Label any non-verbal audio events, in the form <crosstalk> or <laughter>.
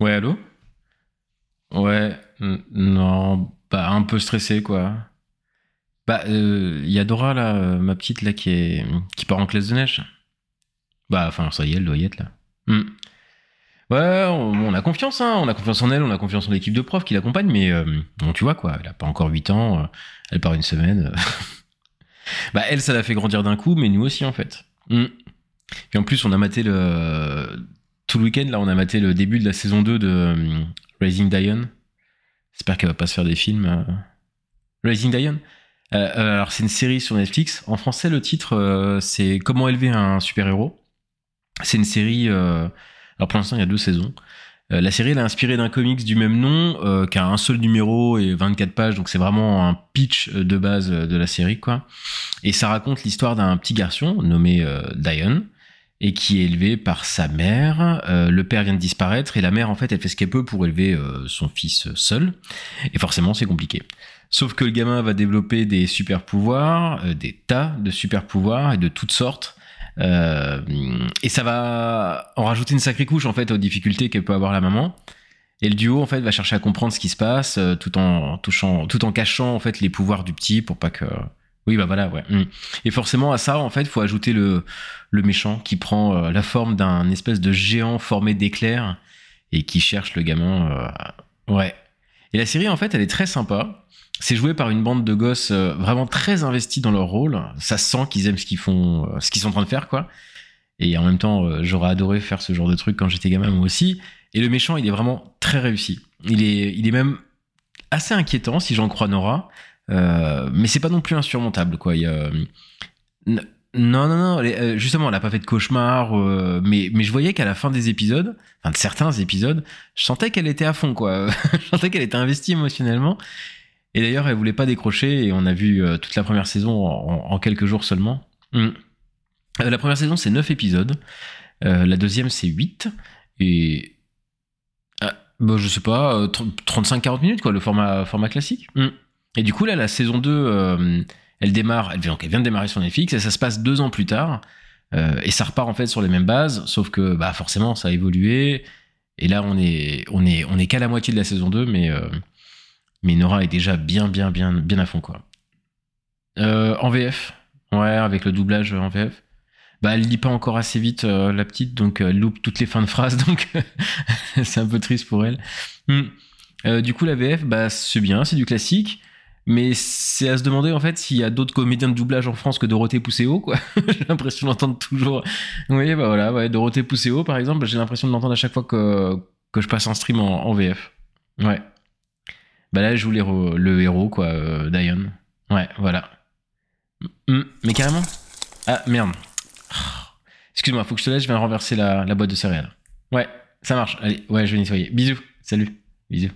Ouais, allô? Ouais, non, bah un peu stressé quoi. Bah, il y a Dora là, euh, ma petite là qui est qui part en classe de neige. Bah, enfin, ça y est, elle doit y être là. Hmm. Ouais, on, a confiance, hein, on a confiance en elle, on a confiance en l'équipe de profs qui l'accompagne, mais euh, bon, tu vois quoi, elle a pas encore 8 ans, euh, elle part une semaine. <laughs> bah, elle, ça l'a fait grandir d'un coup, mais nous aussi en fait. Hmm. Puis en plus, on a maté le. Tout le week-end, là, on a maté le début de la saison 2 de euh, Raising Diane. J'espère qu'elle va pas se faire des films. euh. Raising Diane Euh, Alors, c'est une série sur Netflix. En français, le titre, c'est Comment élever un super-héros. C'est une série. Alors, pour l'instant, il y a deux saisons. Euh, la série, elle est inspirée d'un comics du même nom, euh, qui a un seul numéro et 24 pages, donc c'est vraiment un pitch euh, de base de la série, quoi. Et ça raconte l'histoire d'un petit garçon nommé Diane, et qui est élevé par sa mère. Euh, le père vient de disparaître, et la mère, en fait, elle fait ce qu'elle peut pour élever euh, son fils seul. Et forcément, c'est compliqué. Sauf que le gamin va développer des super pouvoirs, euh, des tas de super pouvoirs et de toutes sortes. Euh, et ça va en rajouter une sacrée couche en fait aux difficultés qu'elle peut avoir la maman. Et le duo en fait va chercher à comprendre ce qui se passe euh, tout en touchant, tout en cachant en fait les pouvoirs du petit pour pas que. Oui bah voilà ouais. Mm. Et forcément à ça en fait faut ajouter le le méchant qui prend euh, la forme d'un espèce de géant formé d'éclairs et qui cherche le gamin. euh, Ouais. Et la série en fait elle est très sympa. C'est joué par une bande de gosses euh, vraiment très investis dans leur rôle. Ça se sent qu'ils aiment ce qu'ils font, euh, ce qu'ils sont en train de faire, quoi. Et en même temps, euh, j'aurais adoré faire ce genre de truc quand j'étais gamin, moi aussi. Et le méchant, il est vraiment très réussi. Il est, il est même assez inquiétant, si j'en crois Nora. Mais c'est pas non plus insurmontable, quoi. Il non, non, non. euh, justement, elle a pas fait de cauchemar. euh, mais, mais je voyais qu'à la fin des épisodes, enfin de certains épisodes, je sentais qu'elle était à fond, quoi. <laughs> je sentais qu'elle était investie émotionnellement. Et d'ailleurs, elle voulait pas décrocher et on a vu euh, toute la première saison en, quelques jours seulement. Mm. La première saison, c'est 9 épisodes. La deuxième, c'est 8. Et. Ah, bah, je sais pas, euh, 35-40 minutes, quoi, le format, format classique. Mm. Et du coup, là, la saison 2, euh, elle démarre, elle, vient- de démarrer sur Netflix et ça se passe deux ans plus tard. Euh, et ça repart en fait sur les mêmes bases, sauf que bah, forcément, ça a évolué. Et là, on est, on est, on est qu'à la moitié de la saison 2, mais. euh, mais Nora est déjà bien, bien, bien, bien à fond, quoi. Euh, en VF, ouais, avec le doublage en VF. Bah, elle lit pas encore assez vite, la petite, donc elle loupe toutes les fins de phrases, <laughs> donc c'est un peu triste pour elle. Hmm. Du coup, la VF, bah, c'est bien, c'est du classique, mais c'est à se demander, en fait, s'il y a d'autres comédiens de doublage en France que Dorothée Pousséo, quoi. <laughs> j'ai l'impression d'entendre toujours. Oui, bah voilà, Dorothée Pousséo, par exemple, j'ai l'impression de l'entendre à chaque fois que, je passe un stream en, VF. Ouais. Bah là, je joue le héros, quoi, euh, Diane. Ouais, voilà. Mm, mais carrément. Ah, merde. <sighs> Excuse-moi, faut que je te laisse, je viens renverser la, la boîte de céréales. Ouais, ça marche. Allez, ouais, je vais nettoyer. Bisous. Salut. Bisous.